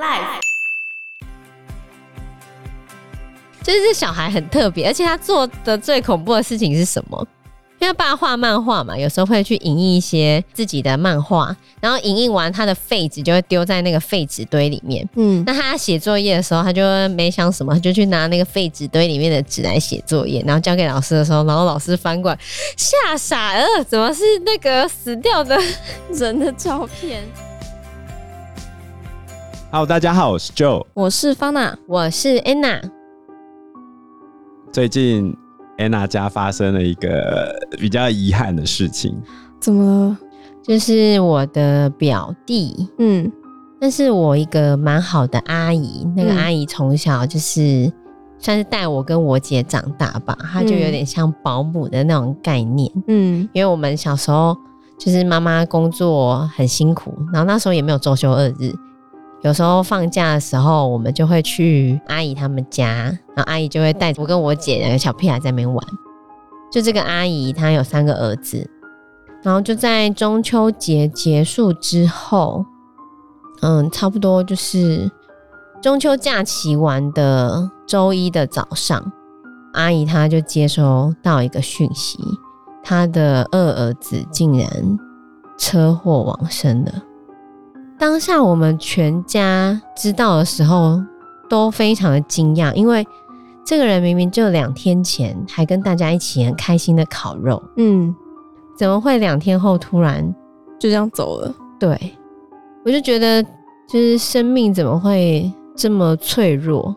Life，就是这小孩很特别，而且他做的最恐怖的事情是什么？因为爸画漫画嘛，有时候会去影印一些自己的漫画，然后影印完他的废纸就会丢在那个废纸堆里面。嗯，那他写作业的时候，他就没想什么，他就去拿那个废纸堆里面的纸来写作业，然后交给老师的时候，然后老师翻过来吓傻了，怎么是那个死掉的 人的照片？Hello，大家好，我是 Joe，我是 Fana，我是 Anna。最近。Anna 家发生了一个比较遗憾的事情，怎么了？就是我的表弟，嗯，那是我一个蛮好的阿姨，那个阿姨从小就是算是带我跟我姐长大吧，她就有点像保姆的那种概念，嗯，因为我们小时候就是妈妈工作很辛苦，然后那时候也没有周休二日。有时候放假的时候，我们就会去阿姨他们家，然后阿姨就会带我跟我姐两个小屁孩在那边玩。就这个阿姨，她有三个儿子，然后就在中秋节结束之后，嗯，差不多就是中秋假期完的周一的早上，阿姨她就接收到一个讯息，她的二儿子竟然车祸往生了。当下我们全家知道的时候都非常的惊讶，因为这个人明明就两天前还跟大家一起很开心的烤肉，嗯，怎么会两天后突然就这样走了？对，我就觉得就是生命怎么会这么脆弱？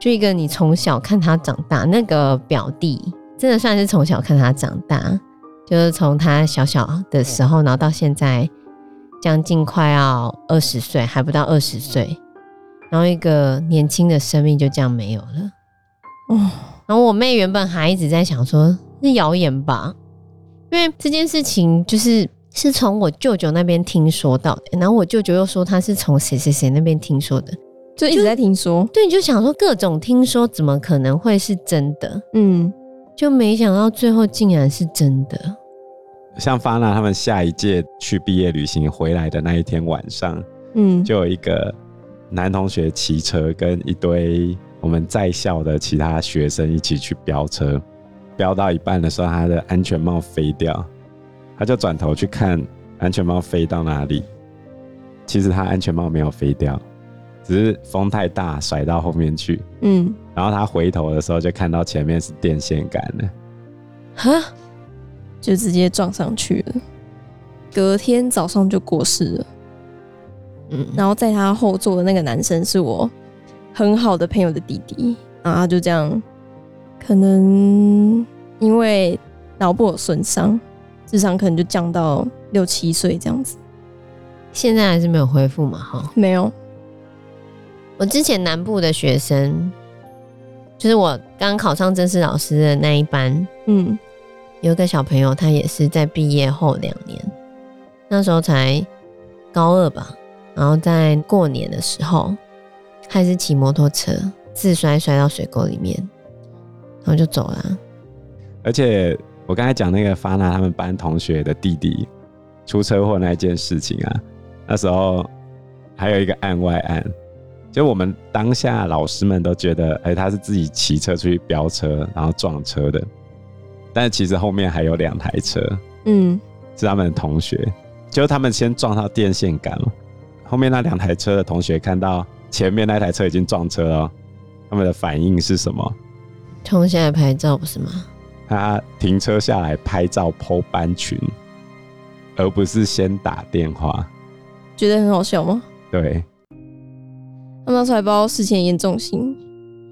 就一个你从小看他长大，那个表弟真的算是从小看他长大，就是从他小小的时候，然后到现在。将近快要二十岁，还不到二十岁，然后一个年轻的生命就这样没有了。哦，然后我妹原本还一直在想说是谣言吧，因为这件事情就是是从我舅舅那边听说到的，然后我舅舅又说他是从谁谁谁那边听说的，就一直在听说。对，你就想说各种听说怎么可能会是真的？嗯，就没想到最后竟然是真的。像发娜他们下一届去毕业旅行回来的那一天晚上，嗯，就有一个男同学骑车跟一堆我们在校的其他学生一起去飙车，飙到一半的时候，他的安全帽飞掉，他就转头去看安全帽飞到哪里，其实他安全帽没有飞掉，只是风太大甩到后面去，嗯，然后他回头的时候就看到前面是电线杆了，哈。就直接撞上去了，隔天早上就过世了。嗯，然后在他后座的那个男生是我很好的朋友的弟弟，然后他就这样，可能因为脑部有损伤，智商可能就降到六七岁这样子。现在还是没有恢复嘛？哈，没有。我之前南部的学生，就是我刚考上正式老师的那一班，嗯。有个小朋友，他也是在毕业后两年，那时候才高二吧，然后在过年的时候，他还是骑摩托车自摔摔到水沟里面，然后就走了。而且我刚才讲那个发娜他们班同学的弟弟出车祸那件事情啊，那时候还有一个案外案，就我们当下老师们都觉得，哎，他是自己骑车出去飙车，然后撞车的。但是其实后面还有两台车，嗯，是他们的同学，就是他们先撞到电线杆了。后面那两台车的同学看到前面那台车已经撞车了，他们的反应是什么？冲下来拍照不是吗？他停车下来拍照 po 班群，而不是先打电话。觉得很好笑吗？对。他们那时候还不知道事情的严重性，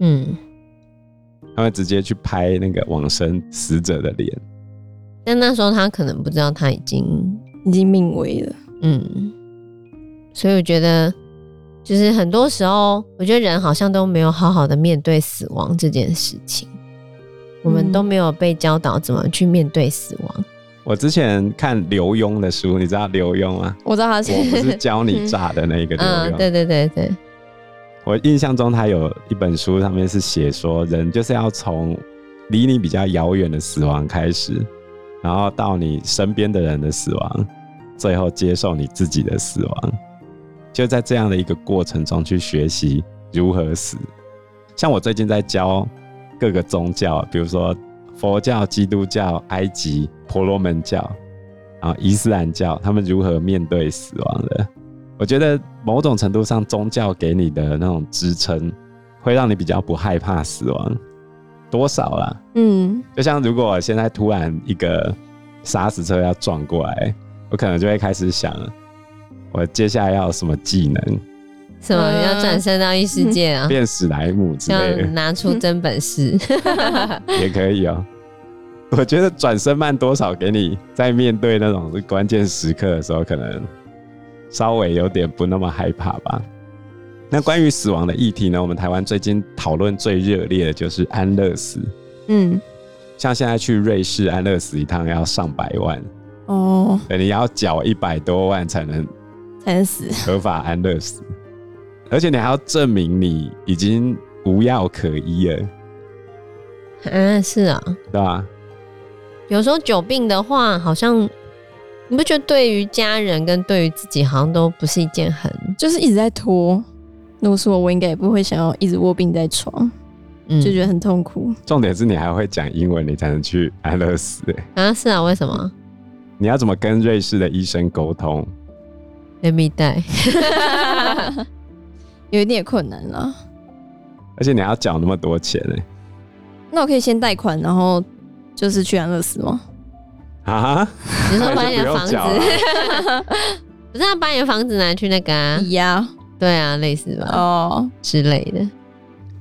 嗯。他会直接去拍那个往生死者的脸，但那时候他可能不知道他已经已经命危了，嗯，所以我觉得就是很多时候，我觉得人好像都没有好好的面对死亡这件事情，我们都没有被教导怎么去面对死亡。我之前看刘墉的书，你知道刘墉吗？我知道他是，我不是教你 炸的那个刘墉，嗯，对对对对。我印象中，他有一本书，上面是写说，人就是要从离你比较遥远的死亡开始，然后到你身边的人的死亡，最后接受你自己的死亡。就在这样的一个过程中去学习如何死。像我最近在教各个宗教，比如说佛教、基督教、埃及婆罗门教，然后伊斯兰教，他们如何面对死亡的。我觉得某种程度上，宗教给你的那种支撑，会让你比较不害怕死亡，多少啦？嗯，就像如果现在突然一个砂石车要撞过来，我可能就会开始想，我接下来要什么技能？什么要转身到异世界啊？变史莱姆之类的，拿出真本事 也可以哦。我觉得转身慢多少给你在面对那种关键时刻的时候，可能稍微有点不那么害怕吧。那关于死亡的议题呢？我们台湾最近讨论最热烈的就是安乐死。嗯，像现在去瑞士安乐死一趟要上百万哦，对，你要缴一百多万才能才能死，合法安乐死。而且你还要证明你已经无药可医了。嗯，是啊，对吧？有时候久病的话，好像你不觉得对于家人跟对于自己，好像都不是一件很，就是一直在拖。如果是我，我应该也不会想要一直卧病在床，嗯，就觉得很痛苦。重点是你还会讲英文，你才能去安乐死。啊，是啊，为什么？你要怎么跟瑞士的医生沟通？Let me die。有一点困难了，而且你还要缴那么多钱呢。那我可以先贷款，然后就是去安乐死吗？啊？你说把你的房子？不是要把你的房子拿去那个啊？呀，对啊，类似吧？哦之类的。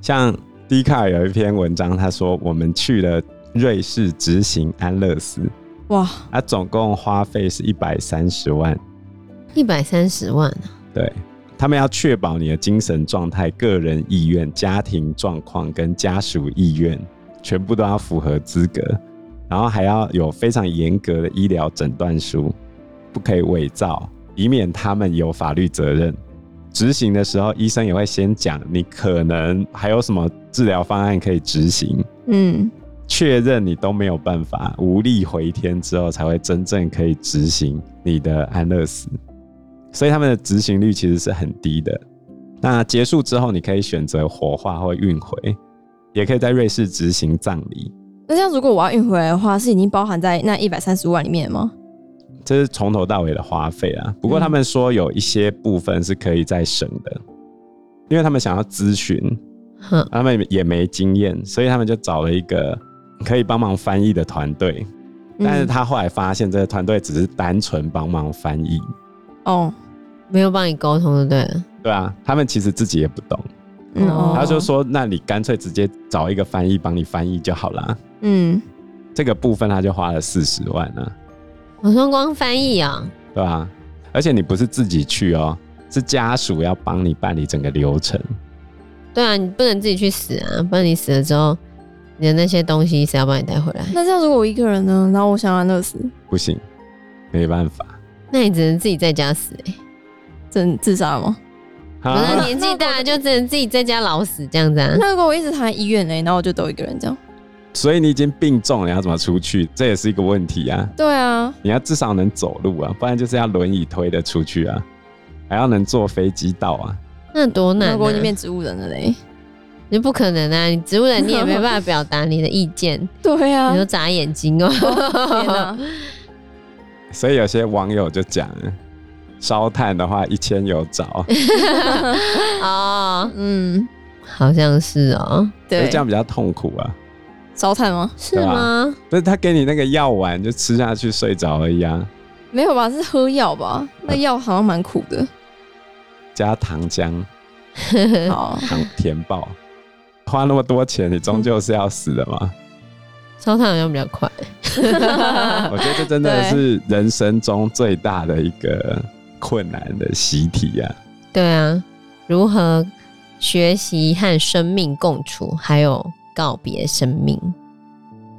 像 D 卡有一篇文章，他说我们去了瑞士执行安乐死，哇，他总共花费是一百三十万，一百三十万啊？对。他们要确保你的精神状态、个人意愿、家庭状况跟家属意愿全部都要符合资格，然后还要有非常严格的医疗诊断书，不可以伪造，以免他们有法律责任。执行的时候，医生也会先讲你可能还有什么治疗方案可以执行，嗯，确认你都没有办法，无力回天之后，才会真正可以执行你的安乐死。所以他们的执行率其实是很低的。那结束之后，你可以选择火化或运回，也可以在瑞士执行葬礼。那这样，如果我要运回来的话，是已经包含在那一百三十万里面吗？这是从头到尾的花费啊。不过他们说有一些部分是可以再省的，嗯、因为他们想要咨询，他们也没经验，所以他们就找了一个可以帮忙翻译的团队。但是他后来发现，这个团队只是单纯帮忙翻译。哦，没有帮你沟通，对不对？对啊，他们其实自己也不懂。嗯，他就说：“那你干脆直接找一个翻译帮你翻译就好了。”嗯，这个部分他就花了四十万呢。我说光翻译啊？对啊，而且你不是自己去哦，是家属要帮你办理整个流程。对啊，你不能自己去死啊！不然你死了之后，你的那些东西谁要帮你带回来？那这样如果我一个人呢？然后我想要安乐死，不行，没办法。那你只能自己在家死哎、欸，真自杀吗？可能年纪大就只能自己在家老死这样子啊。那如果我一直躺在医院呢，然后我就都一个人这样。所以你已经病重了，你要怎么出去？这也是一个问题啊。对啊，你要至少能走路啊，不然就是要轮椅推的出去啊，还要能坐飞机到啊。那多难、啊！如果你变植物人了嘞，你不可能啊！你植物人你也没办法表达你的意见。对啊，你都眨眼睛哦。哦 所以有些网友就讲，烧炭的话一千有找。哦，嗯，好像是哦，对，这样比较痛苦啊。烧炭吗？是吗？不是他给你那个药丸就吃下去睡着而已啊。没有吧？是喝药吧？那药好像蛮苦的。加糖浆，好糖甜爆，花那么多钱，你终究是要死的嘛。烧炭好像比较快。我觉得这真的是人生中最大的一个困难的习题啊。对啊，如何学习和生命共处，还有告别生命。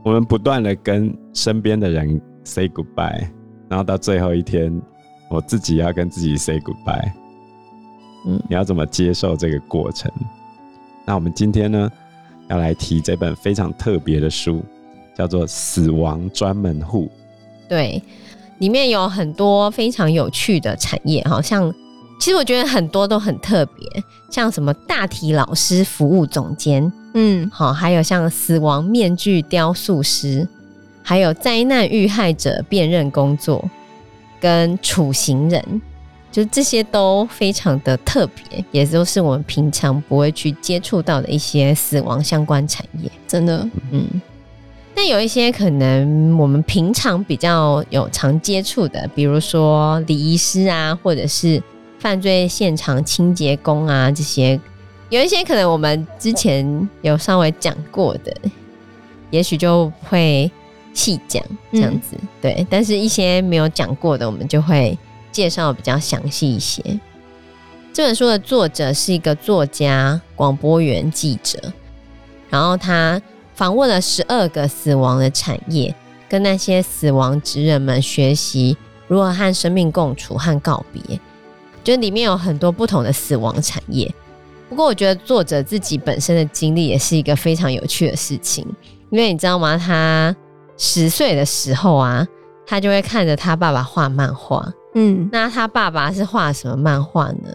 我们不断的跟身边的人 say goodbye，然后到最后一天，我自己要跟自己 say goodbye。嗯，你要怎么接受这个过程？那我们今天呢，要来提这本非常特别的书。叫做死亡专门户，对，里面有很多非常有趣的产业，好像其实我觉得很多都很特别，像什么大体老师服务总监，嗯，好，还有像死亡面具雕塑师，还有灾难遇害者辨认工作，跟处刑人，就这些都非常的特别，也都是我们平常不会去接触到的一些死亡相关产业，真的，嗯。但有一些可能我们平常比较有常接触的，比如说礼仪师啊，或者是。犯罪现场清洁工啊，这些有一些可能我们之前有稍微讲过的，也许就会细讲这样子，嗯、对。但是一些没有讲过的，我们就会介绍比较详细一些。这本书的作者是一个作家、广播员、记者，然后他访问了十二个死亡的产业，跟那些死亡职人们学习如何和生命共处和告别。觉得里面有很多不同的死亡产业，不过我觉得作者自己本身的经历也是一个非常有趣的事情，因为你知道吗？他十岁的时候啊，他就会看着他爸爸画漫画。嗯，那他爸爸是画什么漫画呢？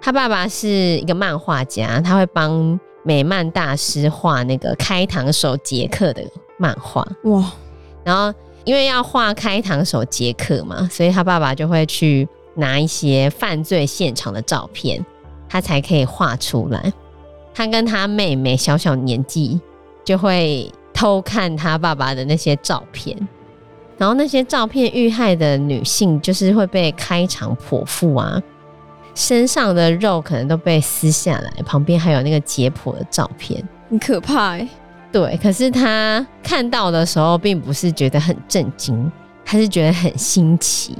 他爸爸是一个漫画家，他会帮美漫大师画那个开膛手杰克的漫画。哇！然后因为要画开膛手杰克嘛，所以他爸爸就会去。拿一些犯罪现场的照片，他才可以画出来。他跟他妹妹小小年纪就会偷看他爸爸的那些照片，然后那些照片遇害的女性就是会被开肠剖腹啊，身上的肉可能都被撕下来，旁边还有那个解剖的照片，很可怕欸。对，可是他看到的时候，并不是觉得很震惊，他是觉得很新奇。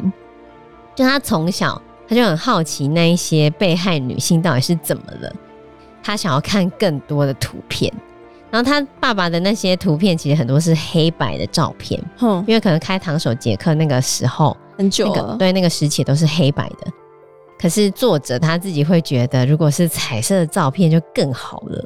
就他从小他就很好奇那一些被害女性到底是怎么了，他想要看更多的图片。然后他爸爸的那些图片其实很多是黑白的照片，嗯，因为可能开膛手杰克那个时候很久了，那个，对，那个时期都是黑白的。可是作者他自己会觉得，如果是彩色的照片就更好了。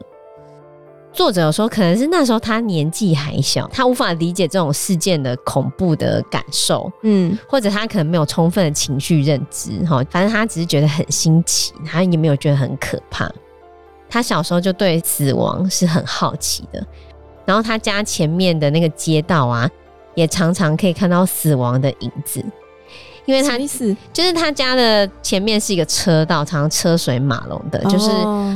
作者有说，可能是那时候他年纪还小，他无法理解这种事件的恐怖的感受，嗯，或者他可能没有充分的情绪认知，哈，反正他只是觉得很新奇，他也没有觉得很可怕。他小时候就对死亡是很好奇的，然后他家前面的那个街道啊，也常常可以看到死亡的影子，因为他就是他家的前面是一个车道，常常车水马龙的，就是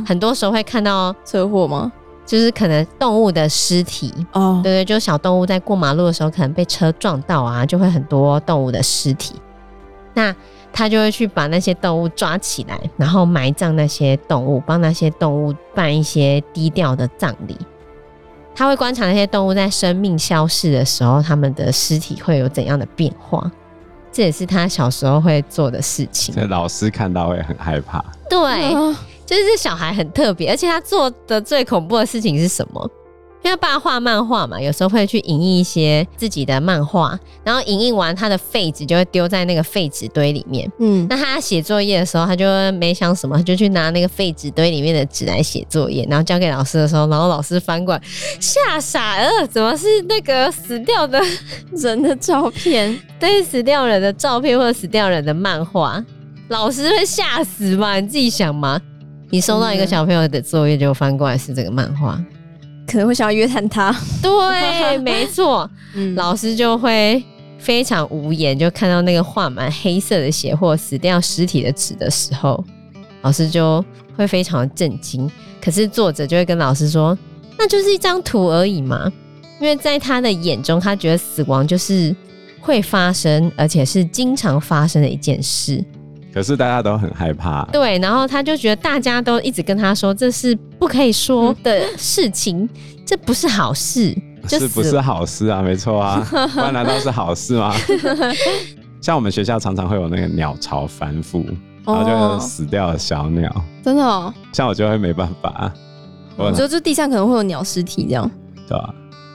很多时候会看到车祸吗？就是可能动物的尸体哦，对对，就小动物在过马路的时候可能被车撞到啊，就会很多动物的尸体。那他就会去把那些动物抓起来，然后埋葬那些动物，帮那些动物办一些低调的葬礼。他会观察那些动物在生命消逝的时候，他们的尸体会有怎样的变化。这也是他小时候会做的事情。这老师看到会很害怕。对。哦就是这小孩很特别，而且他做的最恐怖的事情是什么？因为他爸画漫画嘛，有时候会去影印一些自己的漫画，然后影印完他的废纸就会丢在那个废纸堆里面。嗯，那他写作业的时候，他就没想什么，他就去拿那个废纸堆里面的纸来写作业，然后交给老师的时候，然后老师翻过来吓傻了，怎么是那个死掉的人的照片？对，死掉人的照片或者死掉人的漫画，老师会吓死吗？你自己想吗？你收到一个小朋友的作业，就翻过来是这个漫画，可能会想要约谈他。对，没错，嗯，老师就会非常无言，就看到那个画满黑色的血或死掉尸体的纸的时候，老师就会非常震惊。可是作者就会跟老师说，那就是一张图而已嘛，因为在他的眼中，他觉得死亡就是会发生，而且是经常发生的一件事。可是大家都很害怕，对，然后他就觉得大家都一直跟他说，这是不可以说的事情，这不是好事，就是不是好事啊？没错啊，不然难道是好事吗？像我们学校常常会有那个鸟巢翻覆，然后就死掉的小鸟，真的哦。像我就会没办法，我觉得这地上可能会有鸟尸体这样，对吧？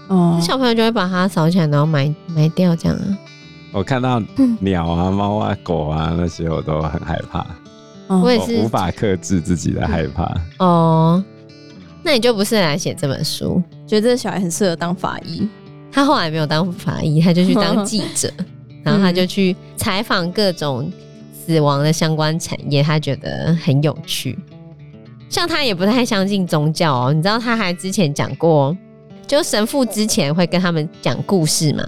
哦，小朋友就会把它扫起来，然后埋埋掉这样啊。我看到鸟啊、猫啊、狗啊那些，我都很害怕。我也是无法克制自己的害怕。哦，那你就不是来写这本书？觉得这个小孩很适合当法医。他后来没有当法医，他就去当记者，然后他就去采访各种死亡的相关产业，他觉得很有趣。像他也不太相信宗教哦，你知道他还之前讲过，就神父之前会跟他们讲故事嘛，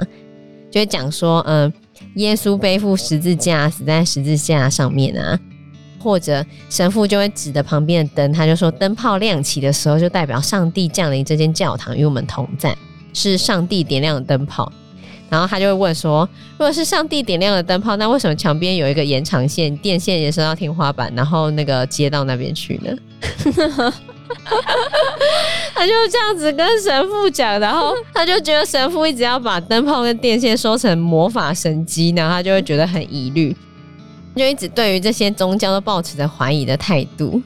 就会讲说，嗯、耶稣背负十字架死在十字架上面啊，或者神父就会指着旁边的灯，他就说灯泡亮起的时候，就代表上帝降临这间教堂与我们同在，是上帝点亮的灯泡。然后他就会问说：“如果是上帝点亮的灯泡，那为什么墙边有一个延长线，电线延伸到天花板，然后那个接到那边去呢？” 他就这样子跟神父讲，然后他就觉得神父一直要把灯泡跟电线说成魔法神机，然后他就会觉得很疑虑，就一直对于这些宗教都抱持着怀疑的态度。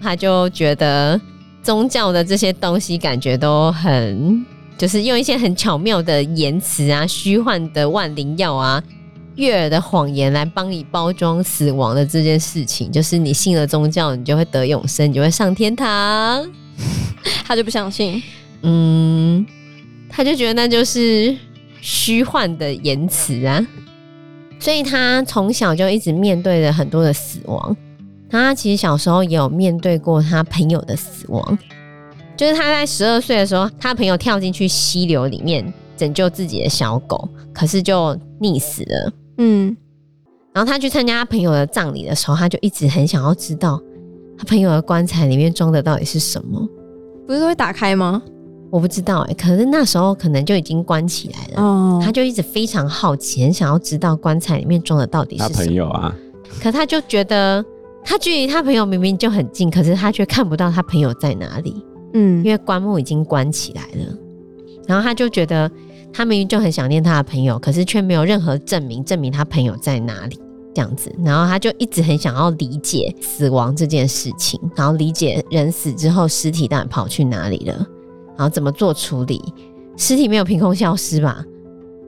他就觉得宗教的这些东西感觉都很。就是用一些很巧妙的言辞啊，虚幻的万灵药啊，悦耳的谎言来帮你包装死亡的这件事情。就是你信了宗教，你就会得永生，你就会上天堂。他就不相信，嗯，他就觉得那就是虚幻的言辞啊。所以他从小就一直面对着很多的死亡。他其实小时候也有面对过他朋友的死亡。就是他在十二岁的时候，他朋友跳进去溪流里面拯救自己的小狗，可是就溺死了。嗯，然后他去参加他朋友的葬礼的时候，他就一直很想要知道他朋友的棺材里面装的到底是什么。不是都会打开吗？我不知道哎、欸，可是那时候可能就已经关起来了。哦，他就一直非常好奇，很想要知道棺材里面装的到底是什么。他朋友啊，可他就觉得他距离他朋友明明就很近，可是他却看不到他朋友在哪里。嗯，因为棺木已经关起来了，然后他就觉得他明明就很想念他的朋友，可是却没有任何证明证明他朋友在哪里这样子，然后他就一直很想要理解死亡这件事情，然后理解人死之后尸体到底跑去哪里了，然后怎么做处理，尸体没有凭空消失吧？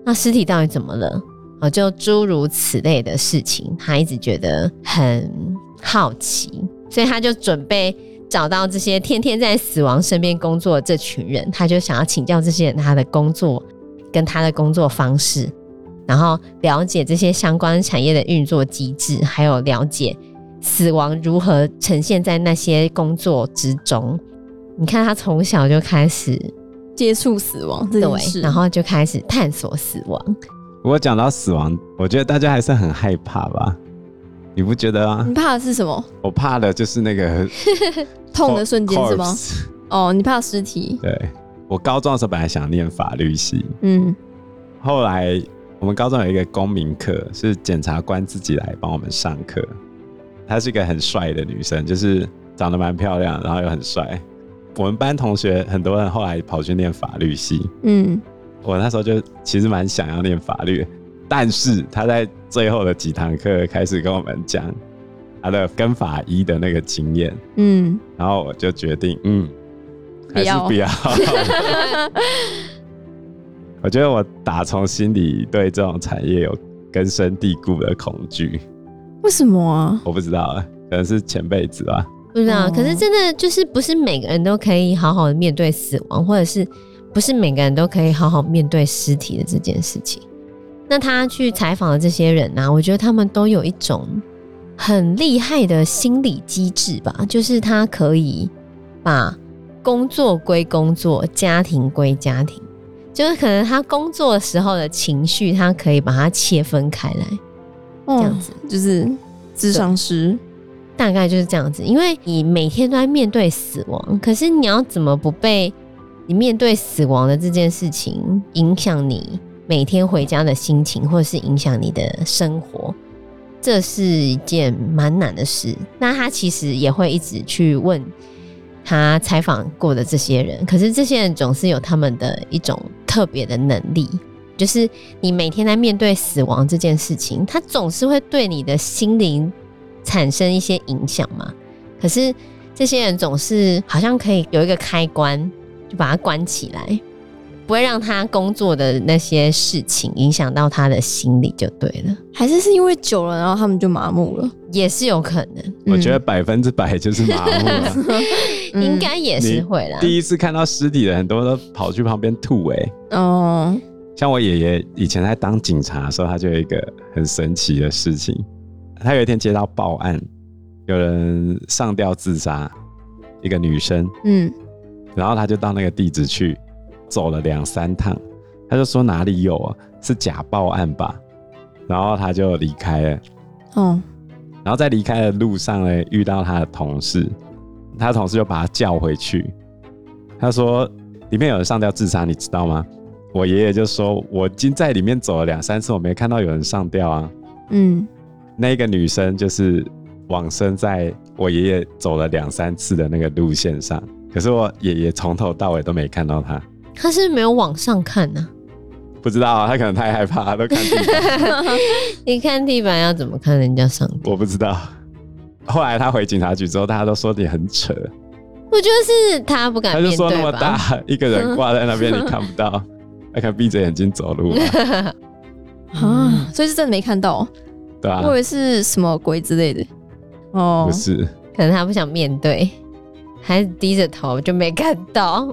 那尸体到底怎么了？哦，就诸如此类的事情，他一直觉得很好奇，所以他就准备。找到这些天天在死亡身边工作的这群人，他就想要请教这些人他的工作跟他的工作方式，然后了解这些相关产业的运作机制，还有了解死亡如何呈现在那些工作之中。你看，他从小就开始接触死亡这件事，对，然后就开始探索死亡。不过讲到死亡，我觉得大家还是很害怕吧。你不觉得啊？你怕的是什么？我怕的就是那个 痛的瞬间是吗？哦，你怕尸体？对，我高中的时候本来想念法律系，嗯，后来我们高中有一个公民课，是检察官自己来帮我们上课。她是一个很帅的女生，就是长得蛮漂亮，然后又很帅。我们班同学很多人后来跑去念法律系，嗯，我那时候就其实蛮想要念法律。但是她在最后的几堂课开始跟我们讲她的跟法医的那个经验，嗯，然后我就决定，嗯，还是不要。我觉得我打从心里对这种产业有根深蒂固的恐惧。为什么啊？我不知道啊，可能是前辈子吧。不知道，可是真的就是不是每个人都可以好好的面对死亡，或者是不是每个人都可以好好面对尸体的这件事情。那他去采访的这些人呢、啊？我觉得他们都有一种很厉害的心理机制吧，就是他可以把工作归工作，家庭归家庭，就是可能他工作的时候的情绪，他可以把它切分开来，这样子，哦、就是智商师，大概就是这样子。因为你每天都在面对死亡，可是你要怎么不被你面对死亡的这件事情影响你？每天回家的心情，或者是影响你的生活，这是一件蛮难的事。那他其实也会一直去问他采访过的这些人，可是这些人总是有他们的一种特别的能力，就是你每天在面对死亡这件事情，它总是会对你的心灵产生一些影响嘛。可是这些人总是好像可以有一个开关，就把它关起来。不会让他工作的那些事情影响到他的心理就对了，还是是因为久了，然后他们就麻木了，也是有可能。我觉得百分之百就是麻木了，嗯、应该也是会啦。第一次看到尸体的很多都跑去旁边吐哎、欸，哦，像我爷爷以前在当警察的时候，他就有一个很神奇的事情，他有一天接到报案，有人上吊自杀，一个女生。嗯，然后他就到那个地址去，走了两三趟，他就说哪里有啊？是假报案吧？然后他就离开了。哦，然后在离开的路上呢，遇到他的同事，他的同事就把他叫回去。他说里面有人上吊自杀，你知道吗？我爷爷就说，我已经在里面走了两三次，我没看到有人上吊啊。嗯，那个女生就是往生在我爷爷走了两三次的那个路线上，可是我爷爷从头到尾都没看到她。他是没有往上看呢？不知道啊，他可能太害怕，都看地板。你看地板要怎么看人家上吊？我不知道。后来他回警察局之后，大家都说你很扯。我觉得是他不敢。他就说那么大一个人挂在那边，你看不到。他可以闭着眼睛走路 啊！所以是真的没看到，对啊，我以为是什么鬼之类的哦，不是，可能他不想面对，还是低着头就没看到。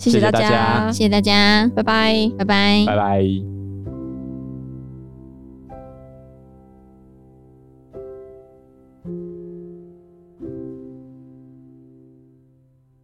谢谢大家，谢谢大家，拜拜，拜拜，拜拜。